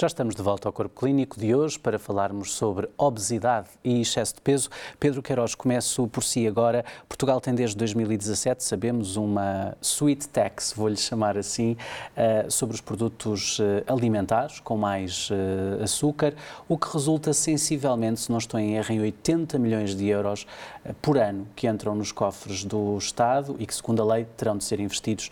Já estamos de volta ao Corpo Clínico de hoje para falarmos sobre obesidade e excesso de peso. Pedro Queiroz, começo por si agora. Portugal tem desde 2017, sabemos, uma sweet tax, vou-lhe chamar assim, eh, sobre os produtos eh, alimentares com mais eh, açúcar, o que resulta sensivelmente, se não estou em erro, em 80 milhões de euros por ano que entram nos cofres do Estado e que, segundo a lei, terão de ser investidos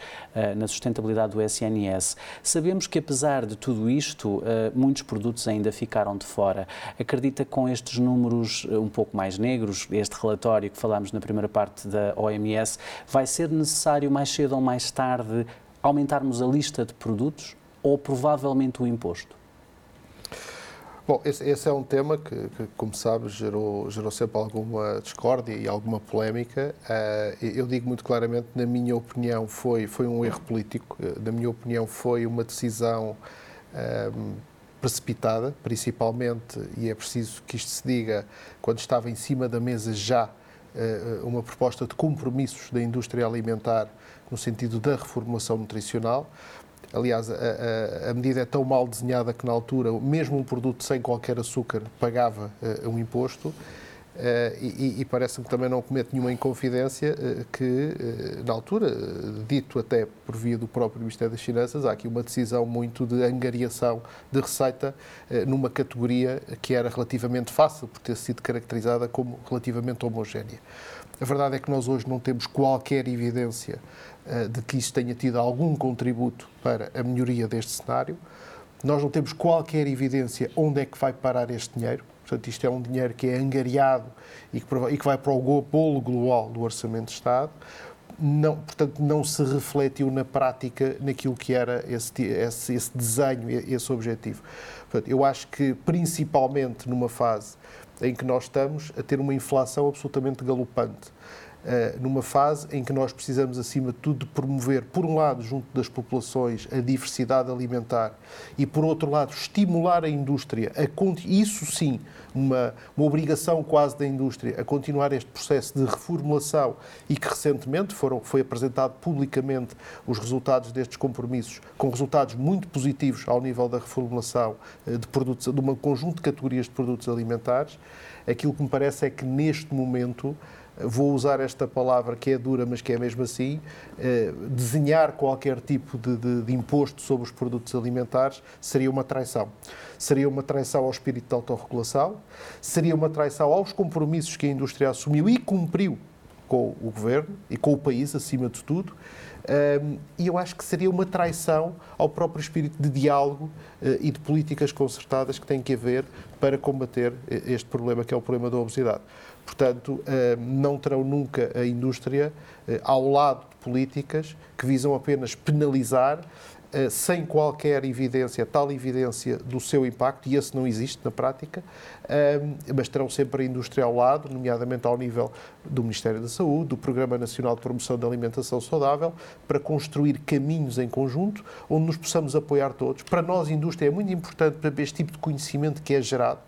na sustentabilidade do SNS. Sabemos que, apesar de tudo isto, muitos produtos ainda ficaram de fora. Acredita que com estes números eh, um pouco mais negros, este relatório que falámos na primeira parte da OMS, vai ser necessário mais cedo ou mais tarde aumentarmos a lista de produtos ou provavelmente o imposto? Bom, esse, esse, é um tema que, que, como sabes, gerou, gerou sempre alguma discórdia e alguma polémica. Uh, eu digo muito claramente, na minha opinião, foi, foi um erro político. Na minha opinião, foi uma decisão uh, precipitada, principalmente, e é preciso que isto se diga, quando estava em cima da mesa já uh, uma proposta de compromissos da indústria alimentar no sentido da reformulação nutricional. Aliás, a, a, a, medida é tão mal desenhada que, na altura, mesmo um produto sem qualquer açúcar pagava uh, um imposto. Uh, e, e parece-me que também não comete nenhuma inconfidência uh, que, uh, na altura, dito até por via do próprio Ministério das Finanças, há aqui uma decisão muito de angariação de receita numa categoria que era relativamente fácil por ter sido caracterizada como relativamente homogénea. A verdade é que nós hoje não temos qualquer evidência de que isso tenha tido algum contributo para a melhoria deste cenário. Nós não temos qualquer evidência onde é que vai parar este dinheiro. Portanto, isto é um dinheiro que é angariado e que, vai para o bolo global do Orçamento de Estado. Não, portanto, não se refletiu na prática naquilo que era esse, esse, esse desenho, esse objetivo. Portanto, eu acho que, principalmente numa fase em que nós estamos a ter uma inflação absolutamente galopante, numa fase em que nós precisamos, acima de tudo, de promover, por um lado, junto das populações, a diversidade alimentar e, por outro lado, estimular a indústria, a, isso sim, uma, uma obrigação quase da indústria, a continuar este processo de reformulação e que recentemente foram, foi apresentado publicamente os resultados destes compromissos, com resultados muito positivos ao nível da reformulação eh, de, produtos, de um conjunto de categorias de produtos alimentares. Aquilo que me parece é que, neste momento, vou usar esta palavra que é dura, mas que é mesmo assim, eh, desenhar qualquer tipo de, de, de, imposto sobre os produtos alimentares seria uma traição. Seria uma traição ao espírito de autorregulação, seria uma traição aos compromissos que a indústria assumiu e cumpriu com o governo e com o país, acima de tudo. Um, e eu acho que seria uma traição ao próprio espírito de diálogo uh, e de políticas concertadas que tem que haver para combater eh, este problema, que é o problema da obesidade. Portanto, eh, não terão nunca a indústria eh, ao lado de políticas que visam apenas penalizar eh, sem qualquer evidência, tal evidência do seu impacto, e esse não existe na prática, mas terão sempre a indústria ao lado, nomeadamente ao nível do Ministério da Saúde, do Programa Nacional de Promoção da Alimentação Saudável, para construir caminhos em conjunto onde nos possamos apoiar todos. Para nós, indústria é muito importante para este tipo de conhecimento que é gerado,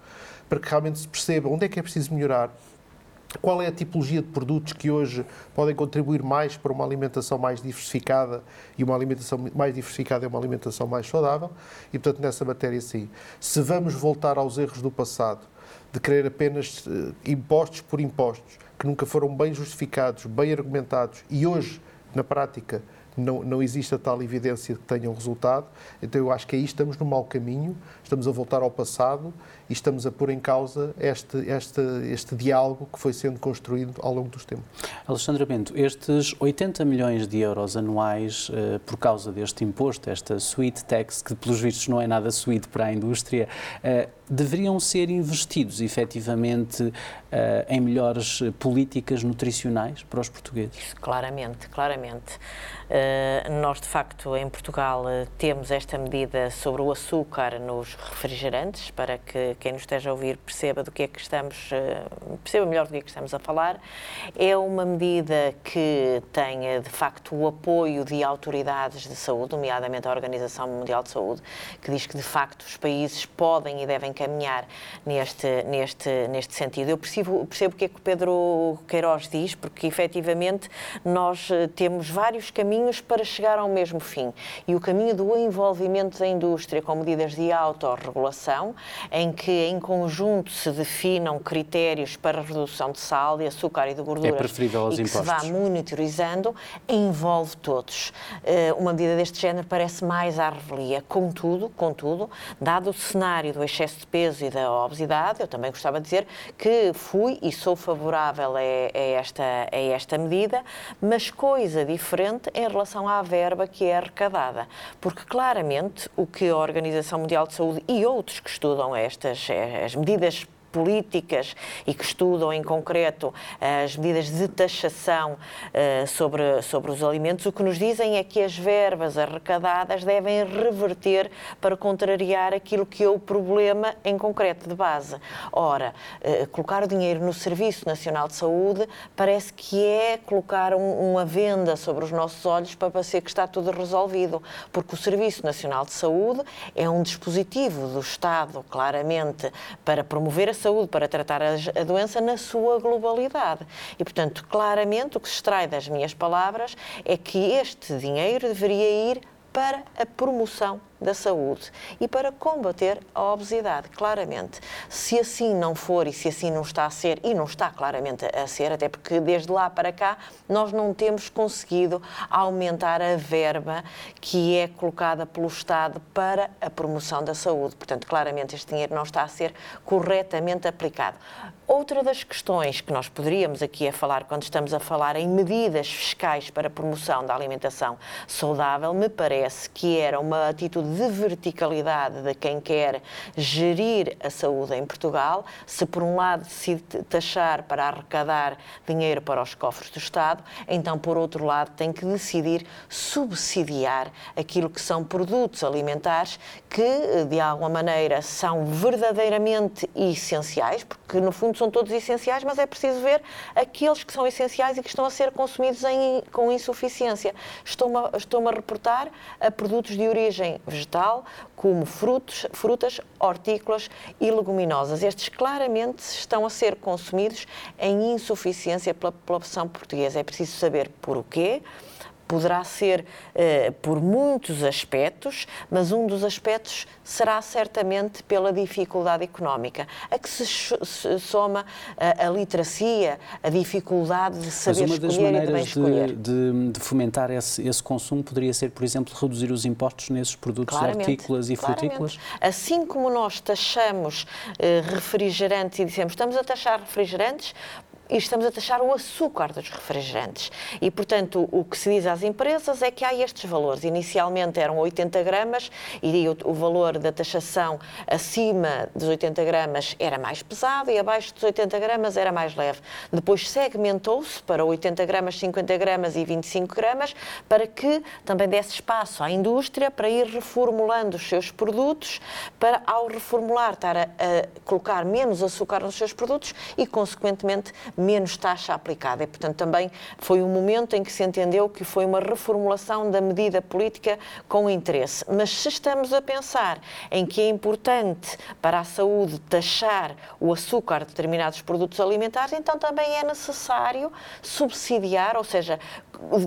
para que realmente se perceba onde é que é preciso melhorar, qual é a tipologia de produtos que hoje podem contribuir mais para uma alimentação mais diversificada e uma alimentação mais diversificada é uma alimentação mais saudável? E, portanto, nessa matéria, sim. Se vamos voltar aos erros do passado, de querer apenas uh, impostos por impostos, que nunca foram bem justificados, bem argumentados, e hoje, na prática, não, não existe a tal evidência que tenham resultado. Então eu acho que aí estamos no mau caminho, estamos a voltar ao passado e estamos a pôr em causa este, este, este diálogo que foi sendo construído ao longo dos tempos. Alexandra Bento, estes 80 milhões de euros anuais uh, por causa deste imposto, esta sweet tax, que pelos vistos não é nada sweet para a indústria, uh, deveriam ser investidos efetivamente uh, em melhores políticas nutricionais para os portugueses? Claramente, claramente. Uh, nós, de facto, em Portugal uh, temos esta medida sobre o açúcar nos refrigerantes, para que quem nos esteja a ouvir perceba do que é que estamos, perceba melhor do que é que estamos a falar. É uma medida que tem, de facto, o apoio de autoridades de saúde, nomeadamente a Organização Mundial de Saúde, que diz que, de facto, os países podem e devem caminhar neste, neste, neste sentido. Eu percebo, percebo o que é que o Pedro Queiroz diz, porque efetivamente nós eh, temos vários caminhos caminhos para chegar ao mesmo fim. E o caminho do envolvimento da indústria com medidas de autorregulação, em que em conjunto se definam critérios para redução de sal, de açúcar e de gorduras é preferível aos e que impostos. se vá monitorizando, envolve todos. Eh, uma medida deste género parece mais à revelia. Contudo, contudo, dado o cenário do excesso de peso e da obesidade, eu também gostava de dizer que fui e sou favorável a, a esta, a esta medida, mas coisa diferente em relação à verba que é arrecadada. Porque claramente o que a Organização Mundial de Saúde e outros que estudam estas as medidas políticas e que estudam em concreto as medidas de taxação uh, sobre, sobre os alimentos, o que nos dizem é que as verbas arrecadadas devem reverter para contrariar aquilo que é o problema em concreto de base. Ora, uh, colocar o dinheiro no Serviço Nacional de Saúde parece que é colocar um, uma venda sobre os nossos olhos para parecer que está tudo resolvido, porque o Serviço Nacional de Saúde é um dispositivo do Estado, claramente, para promover a saúde para tratar a doença na sua globalidade. E, portanto, claramente o que se extrai das minhas palavras é que este dinheiro deveria ir para a promoção da saúde e para combater a obesidade, claramente. Se assim não for e se assim não está a ser, e não está claramente a ser, até porque desde lá para cá nós não temos conseguido aumentar a verba que é colocada pelo Estado para a promoção da saúde. Portanto, claramente este dinheiro não está a ser corretamente aplicado. Outra das questões que nós poderíamos aqui a falar quando estamos a falar em medidas fiscais para a promoção da alimentação saudável, me parece que era uma atitude de verticalidade de quem quer gerir a saúde em Portugal. Se, por um lado, decide taxar para arrecadar dinheiro para os cofres do Estado, então, por outro lado, tem que decidir subsidiar aquilo que são produtos alimentares que, de alguma maneira, são verdadeiramente essenciais, porque, no fundo, são todos essenciais, mas é preciso ver aqueles que são essenciais e que estão a ser consumidos em, com insuficiência. Estou-me estou a reportar a produtos de origem vegetal, como frutos, frutas, hortícolas e leguminosas. Estes claramente estão a ser consumidos em insuficiência pela população portuguesa. É preciso saber por o quê poderá ser eh, por muitos aspectos, mas um dos aspectos será certamente pela dificuldade económica, a que se, soma a, a, literacia, a dificuldade de saber escolher e de bem escolher. De, de, de fomentar esse, esse, consumo poderia ser, por exemplo, reduzir os impostos nesses produtos claramente, hortícolas e claramente. frutícolas? Assim como nós taxamos eh, refrigerantes e dissemos estamos a taxar refrigerantes e estamos a taxar o açúcar dos refrigerantes. E, portanto, o que se diz às empresas é que há estes valores. Inicialmente eram 80 gramas e o, o valor da taxação acima dos 80 gramas era mais pesado e abaixo dos 80 gramas era mais leve. Depois segmentou-se para 80 gramas, 50 gramas e 25 gramas para que também desse espaço à indústria para ir reformulando os seus produtos, para ao reformular estar a, a colocar menos açúcar nos seus produtos e, consequentemente, menos taxa aplicada. E, portanto, também foi um momento em que se entendeu que foi uma reformulação da medida política com interesse. Mas se estamos a pensar em que é importante para a saúde taxar o açúcar de determinados produtos alimentares, então também é necessário subsidiar, ou seja,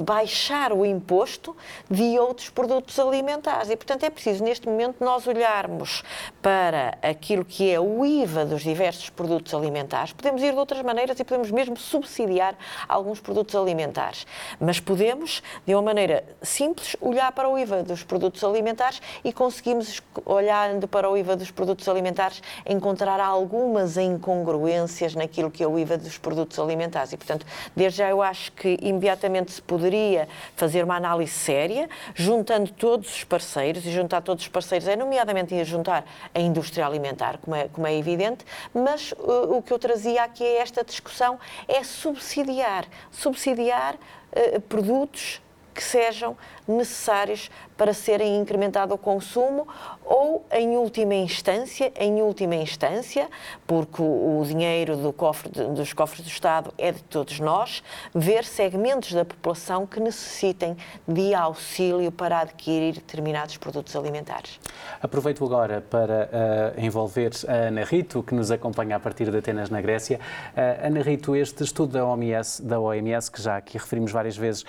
baixar o imposto de outros produtos alimentares. E, portanto, é preciso, neste momento, nós olharmos para aquilo que é o IVA dos diversos produtos alimentares. Podemos ir de outras maneiras e podemos mesmo subsidiar alguns produtos alimentares. Mas podemos, de uma maneira simples, olhar para o IVA dos produtos alimentares e conseguimos, olhando para o IVA dos produtos alimentares, encontrar algumas incongruências naquilo que é o IVA dos produtos alimentares. E, portanto, desde já eu acho que imediatamente se poderia fazer uma análise séria, juntando todos os parceiros, e juntar todos os parceiros é, nomeadamente, juntar a indústria alimentar, como é, como é evidente, mas uh, o que eu trazia aqui a esta discussão é subsidiar, subsidiar uh, produtos que sejam necessários para serem incrementado o consumo ou, em última instância, em última instância, porque o, dinheiro do cofre, dos cofres do Estado é de todos nós, ver segmentos da população que necessitem de auxílio para adquirir determinados produtos alimentares. Aproveito agora para uh, envolver a Ana Rito, que nos acompanha a partir de Atenas, na Grécia. Uh, Ana Rito, este estudo da OMS, da OMS, que já aqui referimos várias vezes, uh,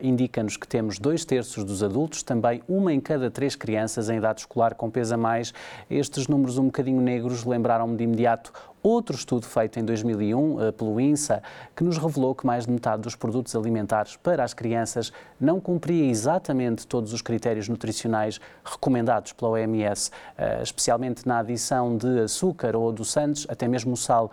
indica anos que temos dois terços dos adultos, também uma em cada três crianças em idade escolar com peso mais. Estes números um bocadinho negros lembraram-me de imediato outro estudo feito em 2001 eh, pelo INSA, que nos revelou que mais de metade dos produtos alimentares para as crianças não cumpria exatamente todos os critérios nutricionais recomendados pela OMS, eh, especialmente na adição de açúcar ou adoçantes, até mesmo sal.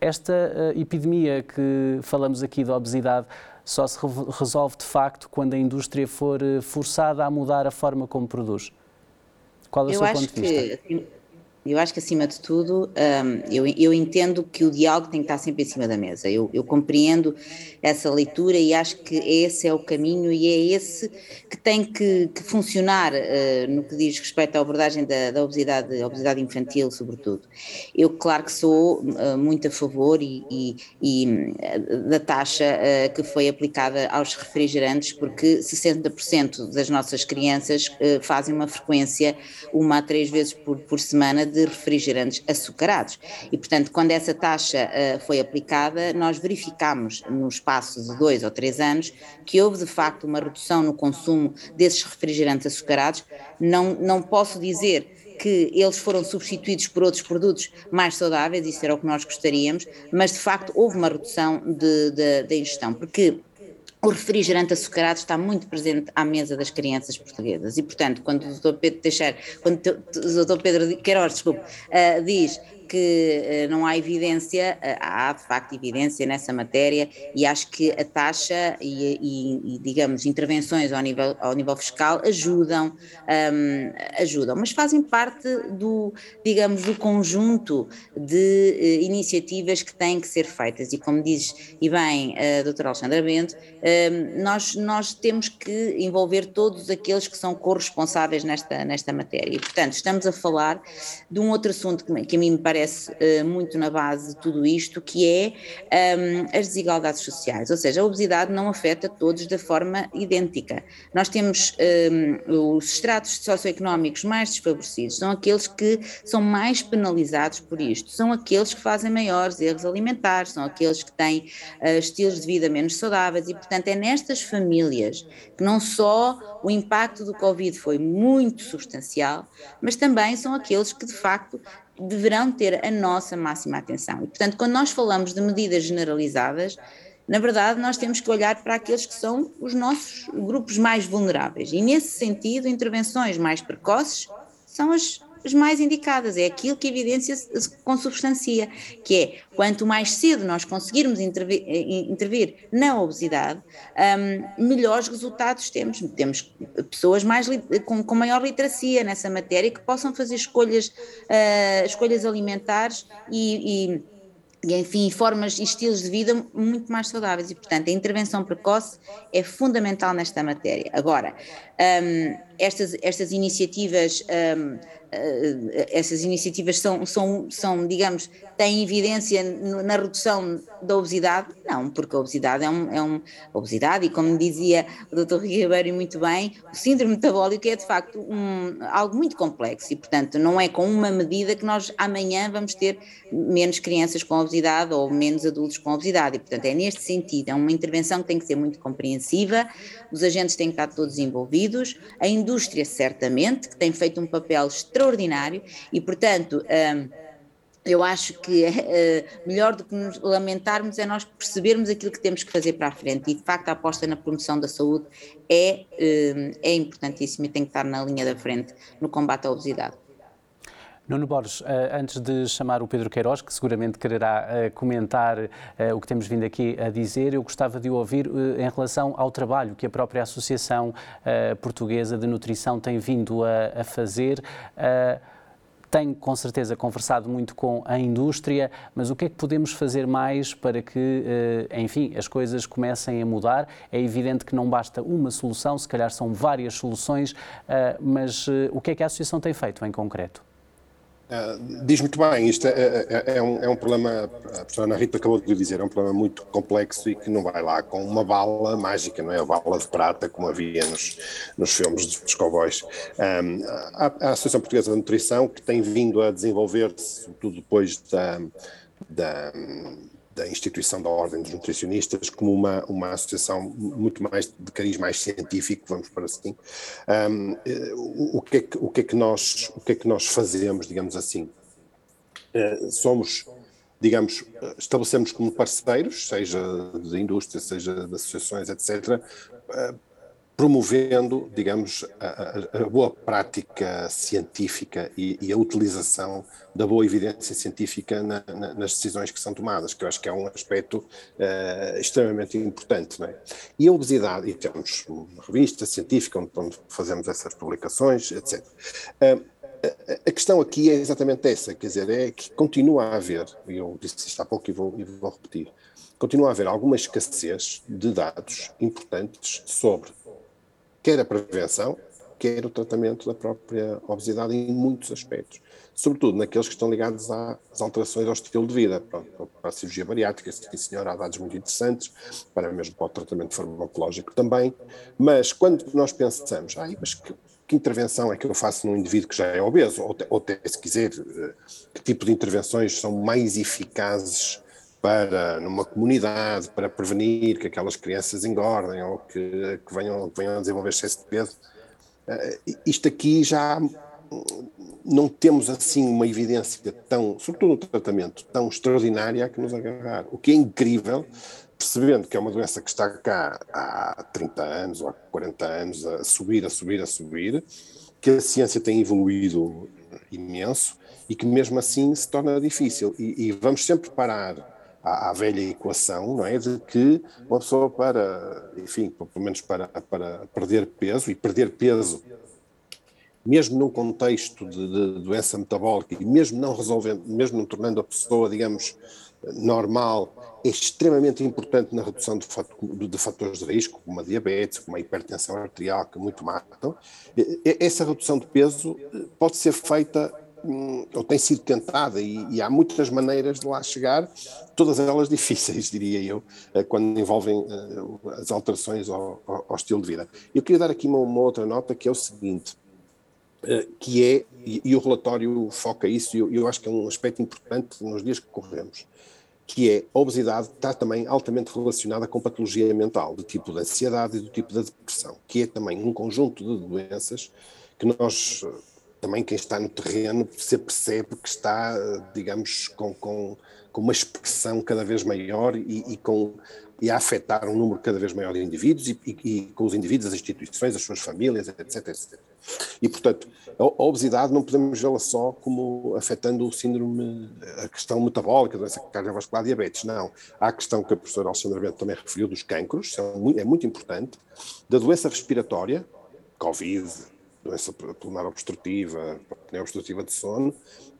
Esta eh, epidemia que falamos aqui da obesidade só se resolve de facto quando a indústria for forçada a mudar a forma como produz. Qual é o Eu seu ponto de vista? Que eu acho que, acima de tudo, um, eu, eu, entendo que o diálogo tem que estar sempre em cima da mesa. Eu, eu, compreendo essa leitura e acho que esse é o caminho e é esse que tem que, que funcionar uh, no que diz respeito à abordagem da, da obesidade, obesidade infantil, sobretudo. Eu, claro que sou uh, muito a favor e, e, e uh, da taxa que foi aplicada aos refrigerantes, porque 60% das nossas crianças fazem uma frequência uma a três vezes por, por semana de refrigerantes açucarados. E, portanto, quando essa taxa uh, foi aplicada, nós verificamos no espaço de dois ou três anos que houve de facto uma redução no consumo desses refrigerantes açucarados. Não, não posso dizer que eles foram substituídos por outros produtos mais saudáveis, isso era o que nós gostaríamos, mas de facto houve uma redução da ingestão, porque o refrigerante açucarado está muito presente à mesa das crianças portuguesas e, portanto, quando o Dr. Pedro Teixeira, quando o Dr. Pedro Queiroz, desculpe, uh, diz que eh, não há evidência, eh, há de facto evidência nessa matéria e acho que a taxa e, e, e digamos, intervenções ao nível, ao nível fiscal ajudam, um, ajudam, mas fazem parte do, digamos, do conjunto de uh, iniciativas que têm que ser feitas. E como diz e bem a doutora Alexandra Bento, um, nós, nós temos que envolver todos aqueles que são corresponsáveis nesta, nesta matéria. E, portanto, estamos a falar de um outro assunto que, que a mim me parece aparece uh, muito na base de tudo isto, que é um, as desigualdades sociais, ou seja, a obesidade não afeta todos da forma idêntica. Nós temos um, os estratos socioeconómicos mais desfavorecidos, são aqueles que são mais penalizados por isto, são aqueles que fazem maiores erros alimentares, são aqueles que têm uh, estilos de vida menos saudáveis. E, portanto, é nestas famílias que não só o impacto do Covid foi muito substancial, mas também são aqueles que, de facto, deverão ter a nossa máxima atenção. E, portanto, quando nós falamos de medidas generalizadas, na verdade, nós temos que olhar para aqueles que são os nossos grupos mais vulneráveis. E, nesse sentido, intervenções mais precoces são as as mais indicadas, é aquilo que a evidência consubstancia, que é quanto mais cedo nós conseguirmos intervir, eh, intervir na obesidade, um, melhores resultados temos. Temos pessoas mais, com, com, maior literacia nessa matéria que possam fazer escolhas, uh, escolhas alimentares e, e e, enfim, formas e estilos de vida muito mais saudáveis. E, portanto, a intervenção precoce é fundamental nesta matéria. Agora, um, estas, estas iniciativas um, essas iniciativas são, são, são, digamos, têm evidência na redução da obesidade? Não, porque a obesidade é um, é um obesidade e como dizia o Dr. Ribeiro muito bem, o síndrome metabólico é de facto um, algo muito complexo e, portanto, não é com uma medida que nós amanhã vamos ter menos crianças com obesidade ou menos adultos com obesidade e, portanto, é neste sentido, é uma intervenção que tem que ser muito compreensiva, os agentes têm que estar todos envolvidos, a indústria certamente, que tem feito um papel extraordinário e, portanto, hum, eu acho que uh, melhor do que nos lamentarmos é nós percebermos aquilo que temos que fazer para a frente e de facto a aposta na promoção da saúde é, uh, é importantíssima e tem que estar na linha da frente no combate à obesidade. Nuno Borges, eh, antes de chamar o Pedro Queiroz, que seguramente quererá eh, comentar eh, o que temos vindo aqui a dizer, eu gostava de ouvir em relação ao trabalho que a própria Associação Portuguesa de Nutrição tem vindo a fazer tem com certeza conversado muito com a indústria, mas o que é que podemos fazer mais para que, enfim, as coisas comecem a mudar? É evidente que não basta uma solução, se calhar são várias soluções, mas o que é que a Associação tem feito em concreto? Uh, diz muito bem, isto é, é, é, é, um, é um problema, a professora Ana Rita acabou de dizer, é um problema muito complexo e que não vai lá com uma bala mágica, não é? A bala de prata, como havia nos, nos filmes dos cowboys. Um, a, a, Associação Portuguesa de Nutrição, que tem vindo a desenvolver-se, sobretudo depois da, da da instituição da Ordem dos Nutricionistas como uma, uma associação muito mais de cariz mais científico, vamos para assim. Um, o, o, que é que, o, que é que nós, o que é que nós fazemos, digamos assim? Uh, somos, digamos, estabelecemos como parceiros, seja da indústria, seja de associações, etc., promovendo, digamos, a, a, boa prática científica e, e, a utilização da boa evidência científica na, na, nas decisões que são tomadas, que eu acho que é um aspecto uh, extremamente importante. É? E a obesidade, e temos uma revista científica onde, onde fazemos essas publicações, etc. Uh, a questão aqui é exatamente essa, quer dizer, é que continua a haver, e eu disse isto há pouco e vou, e vou repetir, continua a haver alguma escassez de dados importantes sobre quer a prevenção, quer o tratamento da própria obesidade em muitos aspectos, sobretudo naqueles que estão ligados às alterações ao estilo de vida, para, a cirurgia bariátrica, sim senhor, há dados muito interessantes, para mesmo para o tratamento farmacológico também, mas quando nós pensamos, ah, mas que, que intervenção é que eu faço num indivíduo que já é obeso, ou, ou até, se quiser, eh, que tipo de intervenções são mais eficazes para, numa comunidade, para prevenir que aquelas crianças engordem ou que, que venham, que venham a desenvolver excesso de peso. Uh, isto aqui já não temos assim uma evidência tão, sobretudo no tratamento, tão extraordinária a que nos agarrar. O que é incrível, percebendo que é uma doença que está cá há 30 anos ou há 40 anos a subir, a subir, a subir, que a ciência tem evoluído imenso e que mesmo assim se torna difícil. E, e vamos sempre parar à, à, velha equação, não é? De que uma pessoa para, enfim, pelo menos para, para perder peso, e perder peso, mesmo num contexto de, de doença metabólica, e mesmo não resolvendo, mesmo não tornando a pessoa, digamos, normal, é extremamente importante na redução de, de fatores de risco, como a diabetes, como a hipertensão arterial, que muito matam. Essa redução de peso pode ser feita ou tem sido tentada e, e, há muitas maneiras de lá chegar, todas elas difíceis, diria eu, eh, quando envolvem eh, as alterações ao, ao, estilo de vida. Eu queria dar aqui uma, uma outra nota que é o seguinte, eh, que é, e, o relatório foca isso, e eu, eu, acho que é um aspecto importante nos dias que corremos, que é a obesidade está também altamente relacionada com patologia mental, do tipo da ansiedade e do tipo da depressão, que é também um conjunto de doenças que nós também quem está no terreno se percebe que está, digamos, com, com, com uma expressão cada vez maior e, e, com, e a afetar um número cada vez maior de indivíduos e, e, e, com os indivíduos, as instituições, as suas famílias, etc, etc. E, portanto, a, a obesidade não podemos vê-la só como afetando o síndrome, a questão metabólica, a doença cardiovascular, diabetes, não. Há a questão que a professora Alexandra Bento também referiu dos cancros, é muito importante, da doença respiratória, Covid, doença pulmonar obstrutiva, apneia obstrutiva de sono,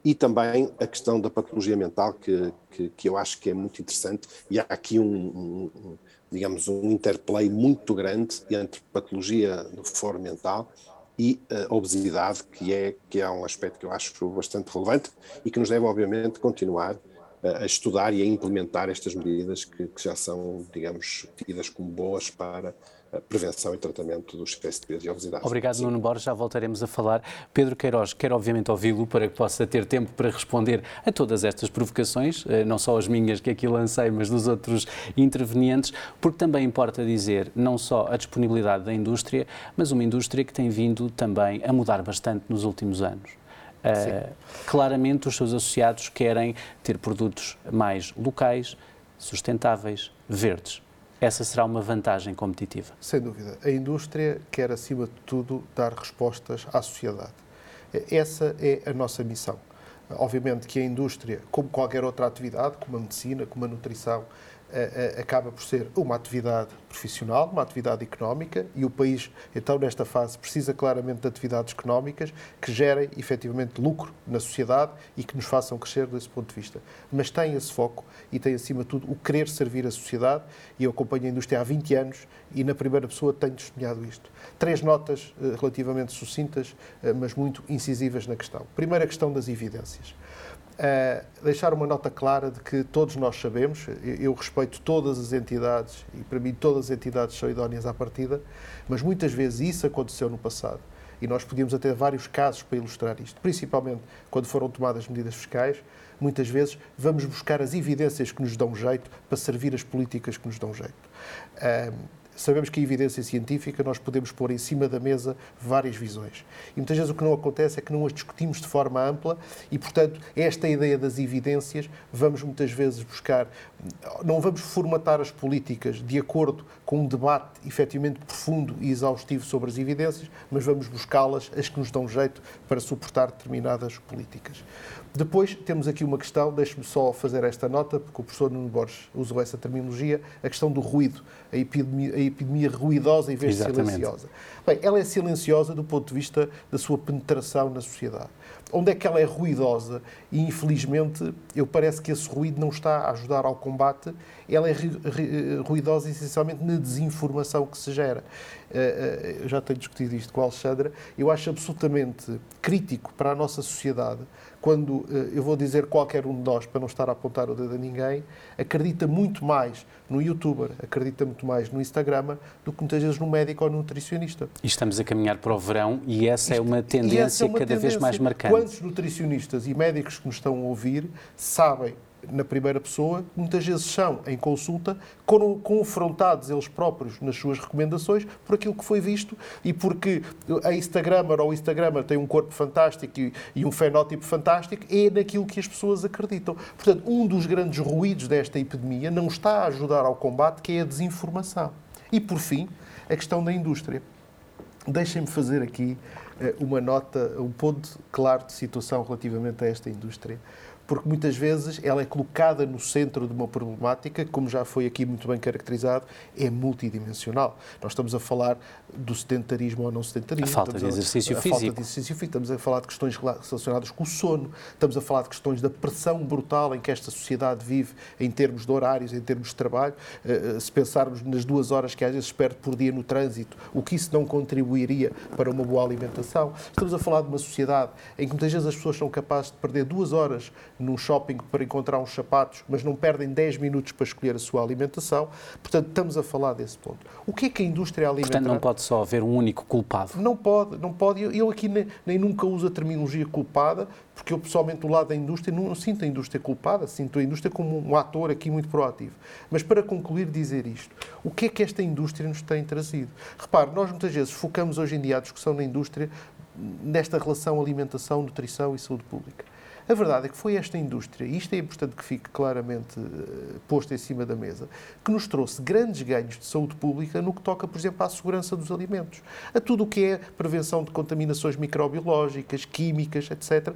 e também a questão da patologia mental, que, que, que, eu acho que é muito interessante, e há aqui um, um, digamos, um interplay muito grande entre patologia do foro mental e a obesidade, que é, que é um aspecto que eu acho bastante relevante e que nos deve, obviamente, continuar a estudar e a implementar estas medidas que, que já são, digamos, tidas como boas para prevenção e tratamento do excesso de peso e obesidade. Obrigado, Sim. Nuno Borges. Já voltaremos a falar. Pedro Queiroz, quero obviamente ouvi-lo para que possa ter tempo para responder a todas estas provocações, eh, não só as minhas que aqui lancei, mas dos outros intervenientes, porque também importa dizer não só a disponibilidade da indústria, mas uma indústria que tem vindo também a mudar bastante nos últimos anos. Uh, claramente, os seus associados querem ter produtos mais locais, sustentáveis, verdes essa será uma vantagem competitiva. Sem dúvida. A indústria quer, acima de tudo, dar respostas à sociedade. Essa é a nossa missão. Obviamente que a indústria, como qualquer outra atividade, como a medicina, como a nutrição, acaba por ser uma atividade profissional, uma atividade económica, e o país, então, nesta fase, precisa claramente de atividades económicas que gerem efetivamente lucro na sociedade e que nos façam crescer desse ponto de vista. Mas tem esse foco e tem, acima de tudo, o querer servir a sociedade, e eu acompanho a indústria há 20 anos e, na primeira pessoa, tenho testemunhado isto. Três notas eh, relativamente sucintas, eh, mas muito incisivas na questão. Primeira questão das evidências. Uh, deixar uma nota clara de que todos nós sabemos, eu, respeito todas as entidades e para mim todas as entidades são idóneas à partida, mas muitas vezes isso aconteceu no passado e nós podíamos até vários casos para ilustrar isto, principalmente quando foram tomadas medidas fiscais, muitas vezes vamos buscar as evidências que nos dão jeito para servir as políticas que nos dão jeito. Sabemos que a evidência científica nós podemos pôr em cima da mesa várias visões. E muitas vezes o que não acontece é que não as discutimos de forma ampla e, portanto, esta ideia das evidências vamos muitas vezes buscar, não vamos formatar as políticas de acordo com um debate efetivamente profundo e exaustivo sobre as evidências, mas vamos buscá-las, as que nos dão jeito para suportar determinadas políticas. Depois temos aqui uma questão, deixe-me só fazer esta nota, porque o professor Nuno Borges usou essa terminologia, a questão do ruído, a epidemia, a epidemia ruidosa em vez Exatamente. de silenciosa. Bem, ela é silenciosa do ponto de vista da sua penetração na sociedade. Onde é que ela é ruidosa? E, infelizmente, eu parece que esse ruído não está a ajudar ao combate, ela é ruidosa essencialmente na desinformação que se gera. Eh, eh, eu já tenho discutido isto com a Alexandra, eu acho absolutamente crítico para a nossa sociedade quando, eh, eu vou dizer qualquer um de nós, para não estar a apontar o dedo a ninguém, acredita muito mais no youtuber, acredita muito mais no Instagram do que muitas vezes no médico ou no nutricionista. E estamos a caminhar para o verão e essa é Isto, é uma tendência é uma cada tendência. vez mais marcante. Quantos nutricionistas e médicos que nos estão a ouvir sabem na primeira pessoa, muitas vezes são, em consulta, confrontados eles próprios nas suas recomendações por aquilo que foi visto e porque a Instagrammer ou o Instagrammer tem um corpo fantástico e, e um fenótipo fantástico, é naquilo que as pessoas acreditam. Portanto, um dos grandes ruídos desta epidemia não está a ajudar ao combate, que é a desinformação. E, por fim, a questão da indústria. Deixem-me fazer aqui eh, uma nota, um ponto claro de situação relativamente a esta indústria porque muitas vezes ela é colocada no centro de uma problemática, como já foi aqui muito bem caracterizado, é multidimensional. Nós estamos a falar do sedentarismo ou não sedentarismo. A falta de exercício a, físico. A falta de exercício físico. Estamos a falar de questões relacionadas com o sono, estamos a falar de questões da pressão brutal em que esta sociedade vive em termos de horários, em termos de trabalho. Eh, eh, se pensarmos nas duas horas que às vezes perde por dia no trânsito, o que isso não contribuiria para uma boa alimentação. Estamos a falar de uma sociedade em que muitas vezes as pessoas são capazes de perder duas horas num shopping para encontrar uns sapatos, mas não perdem 10 minutos para escolher a sua alimentação. Portanto, estamos a falar desse ponto. O que é que a indústria alimentar... Portanto, não pode só haver um único culpado. Não pode, não pode. Eu aqui nem, nem nunca uso a terminologia culpada, porque eu pessoalmente do lado da indústria não sinto a indústria culpada, sinto a indústria como um ator aqui muito proativo. Mas para concluir, dizer isto, o que é que esta indústria nos tem trazido? Repare, nós muitas vezes focamos hoje em dia a discussão na indústria nesta relação alimentação, nutrição e saúde pública. A verdade é que foi esta indústria, e isto é importante que fique claramente uh, posto em cima da mesa, que nos trouxe grandes ganhos de saúde pública no que toca, por exemplo, à segurança dos alimentos, a tudo o que é prevenção de contaminações microbiológicas, químicas, etc.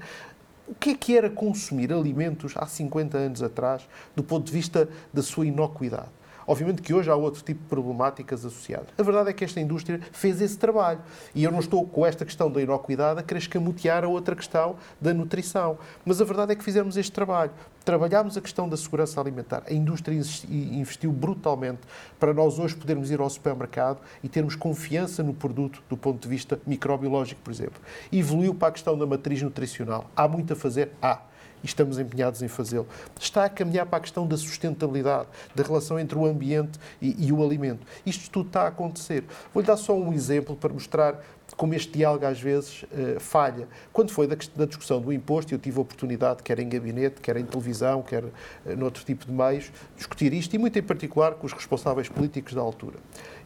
O que é que era consumir alimentos há 50 anos atrás, do ponto de vista da sua inocuidade? Obviamente que hoje há outro tipo de problemáticas associadas. A verdade é que esta indústria fez esse trabalho. E eu não estou com esta questão da inocuidade a querer escamotear a outra questão da nutrição. Mas a verdade é que fizemos este trabalho. Trabalhámos a questão da segurança alimentar. A indústria investiu brutalmente para nós hoje podermos ir ao supermercado e termos confiança no produto do ponto de vista microbiológico, por exemplo. Evoluiu para a questão da matriz nutricional. Há muito a fazer? Há e estamos empenhados em fazê-lo. Está a caminhar para a questão da sustentabilidade, da relação entre o ambiente e, e o alimento. Isto tudo está a acontecer. Vou-lhe dar só um exemplo para mostrar como este diálogo às vezes uh, falha. Quando foi da, discussão do imposto, eu tive a oportunidade, quer em gabinete, quer em televisão, quer uh, noutro tipo de meios, discutir isto e muito em particular com os responsáveis políticos da altura.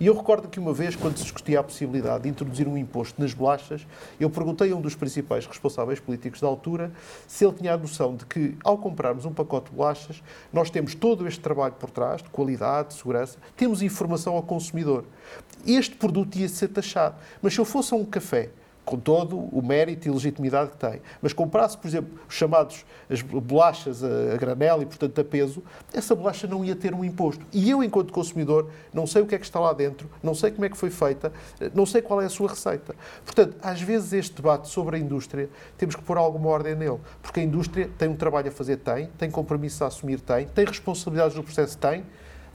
E eu recordo que uma vez, quando se discutia a possibilidade de introduzir um imposto nas bolachas, eu perguntei a um dos principais responsáveis políticos da altura se ele tinha a noção de que, ao comprarmos um pacote de bolachas, nós temos todo este trabalho por trás, de qualidade, de segurança, temos informação ao consumidor. Este produto ia ser taxado. Mas se eu fosse a um café com todo o mérito e legitimidade que tem. Mas comprasse, por exemplo, os chamados as bolachas a, granel e, portanto, a peso, essa bolacha não ia ter um imposto. E eu, enquanto consumidor, não sei o que é que está lá dentro, não sei como é que foi feita, não sei qual é a sua receita. Portanto, às vezes este debate sobre a indústria, temos que pôr alguma ordem nele, porque a indústria tem um trabalho a fazer, tem, tem compromissos a assumir, tem, tem responsabilidades no processo, tem,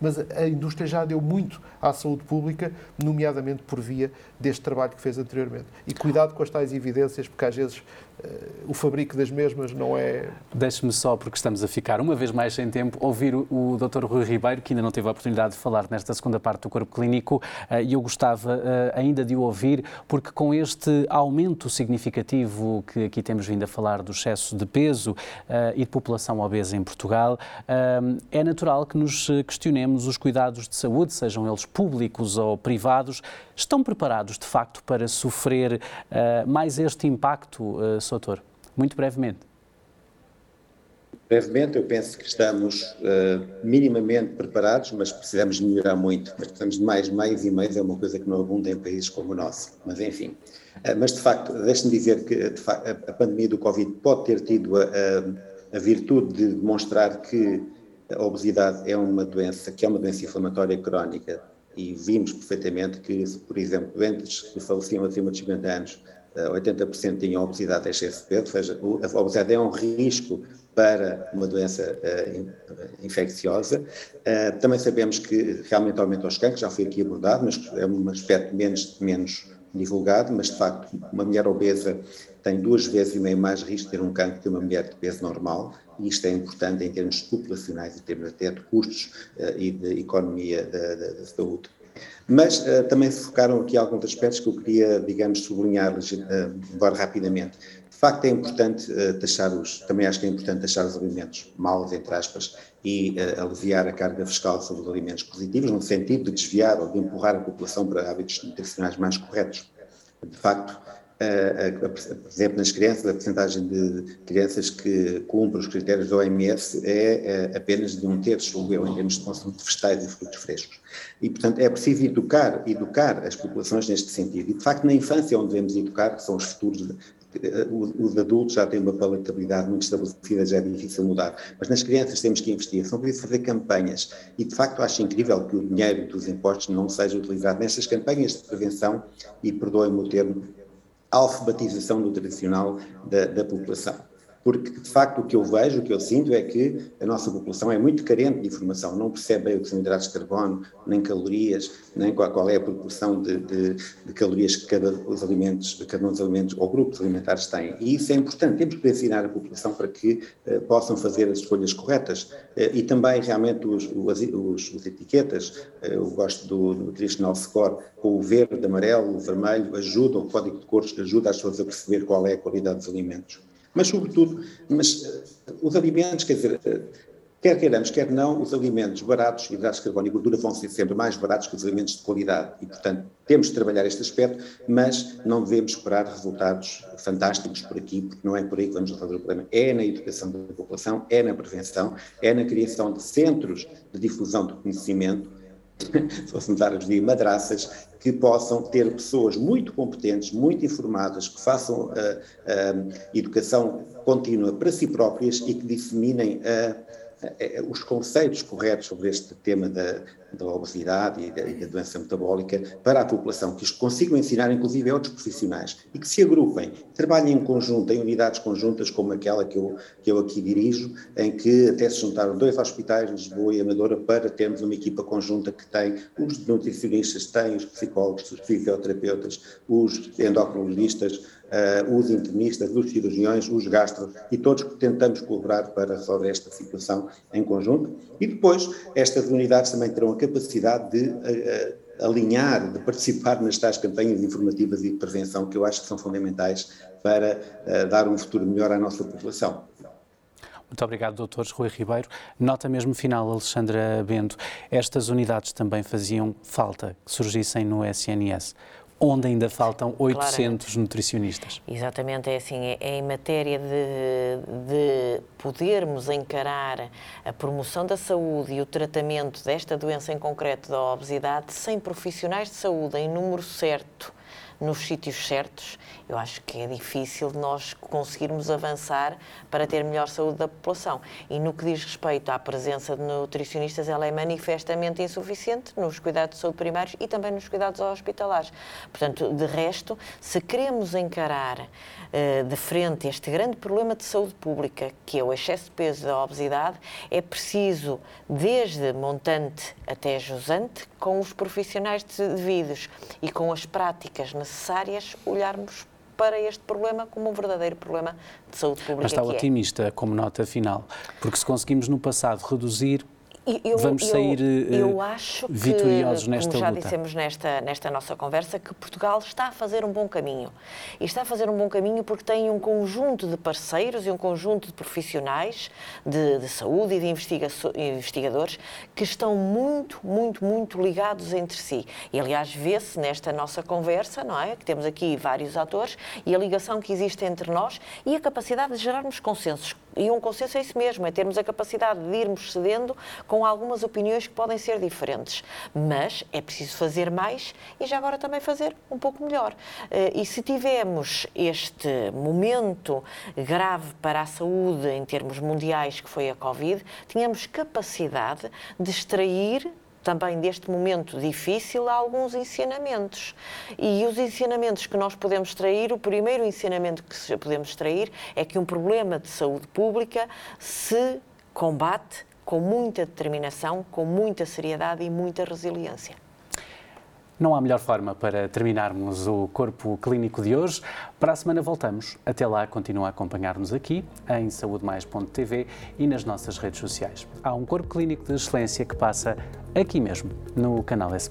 mas a indústria já deu muito à saúde pública, nomeadamente por via deste trabalho que fez anteriormente. E cuidado com as tais evidências, porque às vezes uh, o fabrico das mesmas não é. Deixe-me só, porque estamos a ficar uma vez mais sem tempo, ouvir o, Dr. Rui Ribeiro, que ainda não teve a oportunidade de falar nesta segunda parte do corpo clínico, uh, e eu gostava uh, ainda de o ouvir, porque com este aumento significativo que aqui temos vindo a falar do excesso de peso e de população obesa em Portugal, é natural que nos questionemos os cuidados de saúde, sejam eles públicos ou privados, estão preparados de facto para sofrer uh, mais este impacto, uh, Soutor? Muito brevemente. Brevemente, eu penso que estamos uh, minimamente preparados, mas precisamos melhorar muito. Mas precisamos de mais meios e meios, é uma coisa que não abunda em países como o nosso. Mas, enfim. Uh, mas, de facto, deixe-me dizer que facto, a pandemia do Covid pode ter tido a, a, a virtude de demonstrar que a obesidade é uma doença, que é uma doença inflamatória crónica e vimos perfeitamente que, por exemplo, doentes que faleciam acima de 50 anos, 80% eh, tinham obesidade peso, ou seja, a obesidade é um risco para uma doença uh, infecciosa. Uh, também sabemos que realmente aumenta os cancros, já foi aqui abordado, mas é um aspecto menos, menos divulgado, mas de facto uma mulher obesa tem duas vezes e meio mais risco de ter um cancro que uma mulher de peso normal, e isto é importante em termos populacionais, em termos até de custos uh, e de economia da, da, da saúde. Mas uh, também se focaram aqui alguns aspectos que eu queria, digamos, sublinhar, uh, embora rapidamente. Facto, é importante uh, taxar os, também acho que é importante taxar os alimentos maus, entre aspas, e uh, aliviar a carga fiscal sobre os alimentos positivos, no sentido de desviar ou de empurrar a população para hábitos nutricionais mais corretos. De facto, por exemplo, nas crianças, a porcentagem de crianças que cumprem os critérios da OMS é, é apenas de um terço, eu, em termos de consumo de vegetais e frutos frescos. E, portanto, é preciso educar, educar as populações neste sentido. E, de facto, na infância onde devemos educar, que são os futuros os adultos já têm uma palatabilidade muito estabelecida, já é difícil mudar. Mas nas crianças temos que investir, são preciso fazer campanhas. E de facto acho incrível que o dinheiro dos impostos não seja utilizado nestas campanhas de prevenção, e perdoem-me o termo, alfabetização nutricional da, da população porque de facto o que eu vejo, o que eu sinto é que a nossa população é muito carente de informação, não percebe bem o que são hidratos de carbono, nem calorias, nem qual, qual é a proporção de, de, de, calorias que cada os alimentos, cada um dos alimentos ou grupos alimentares tem. E isso é importante, temos que ensinar a população para que uh, possam fazer as escolhas corretas. Uh, e também realmente os, os, os, os etiquetas, uh, eu gosto do, Nutritional Score, com o verde, amarelo, o vermelho, ajuda, o código de cores ajuda as pessoas a perceber qual é a qualidade dos alimentos. Mas, sobretudo, mas, uh, os alimentos, quer dizer, uh, quer queiramos, quer não, os alimentos baratos, hidratos de carbono e gordura, vão ser sempre mais baratos que os alimentos de qualidade. E, portanto, temos de trabalhar este aspecto, mas não devemos esperar resultados fantásticos por aqui, porque não é por aí que vamos resolver o problema. É na educação da população, é na prevenção, é na criação de centros de difusão do conhecimento, se fôssemos árabes de madraças, que possam ter pessoas muito competentes, muito informadas, que façam uh, uh, educação contínua para si próprias e que disseminem uh, os conceitos corretos sobre este tema da, da obesidade e da, e da, doença metabólica para a população, que os consigam ensinar, inclusive, a outros profissionais. E que se agrupem, trabalhem em conjunto, em unidades conjuntas como aquela que eu, que eu aqui dirijo, em que até se juntaram dois hospitais, Lisboa e Amadora, para termos uma equipa conjunta que tem os nutricionistas, tem os psicólogos, os fisioterapeutas, os endocrinologistas, uh, os internistas, os cirurgiões, os gastros e todos que tentamos colaborar para resolver esta situação em conjunto. E depois, estas unidades também terão a capacidade de uh, alinhar, de participar nas tais campanhas informativas e de prevenção que eu acho que são fundamentais para uh, dar um futuro melhor à nossa população. Muito obrigado, Dr. Rui Ribeiro. Nota mesmo final, Alexandra Bento. Estas unidades também faziam falta que surgissem no SNS onde ainda faltam 800 Claramente. nutricionistas. Exatamente, é assim, é, é em matéria de, de, podermos encarar a promoção da saúde e o tratamento desta doença em concreto da obesidade sem profissionais de saúde em número certo nos sítios certos, eu acho que é difícil nós conseguirmos avançar para ter melhor saúde da população. E no que diz respeito à presença de nutricionistas, ela é manifestamente insuficiente nos cuidados de saúde primários e também nos cuidados hospitalares. Portanto, de resto, se queremos encarar uh, de frente este grande problema de saúde pública, que é o excesso de peso da obesidade, é preciso, desde montante até jusante, com os profissionais devidos e com as práticas necessárias, olharmos para este problema como um verdadeiro problema de saúde pública. Mas está é. otimista é. como nota final, porque se conseguimos no passado reduzir eu, vamos sair eu, eu acho vitoriosos que, nesta como já luta. dissemos nesta, nesta nossa conversa, que Portugal está a fazer um bom caminho. E está a fazer um bom caminho porque tem um conjunto de parceiros e um conjunto de profissionais de, de saúde e de investiga investigadores que estão muito, muito, muito ligados entre si. E, aliás, vê-se nesta nossa conversa, não é? Que temos aqui vários atores e a ligação que existe entre nós e a capacidade de gerarmos consensos. E um consenso é isso mesmo, é termos a capacidade de irmos cedendo com algumas opiniões que podem ser diferentes. Mas é preciso fazer mais e já agora também fazer um pouco melhor. Eh, e se tivermos este momento grave para a saúde em termos mundiais, que foi a Covid, tínhamos capacidade de extrair também deste momento difícil há alguns ensinamentos. E os ensinamentos que nós podemos extrair, o primeiro ensinamento que podemos extrair é que um problema de saúde pública se combate com muita determinação, com muita seriedade e muita resiliência. Não há melhor forma para terminarmos o Corpo Clínico de hoje. Para a semana voltamos. Até lá, continua a acompanhar-nos aqui em saudemais.tv e nas nossas redes sociais. Há um Corpo Clínico de Excelência que passa aqui mesmo, no canal S+.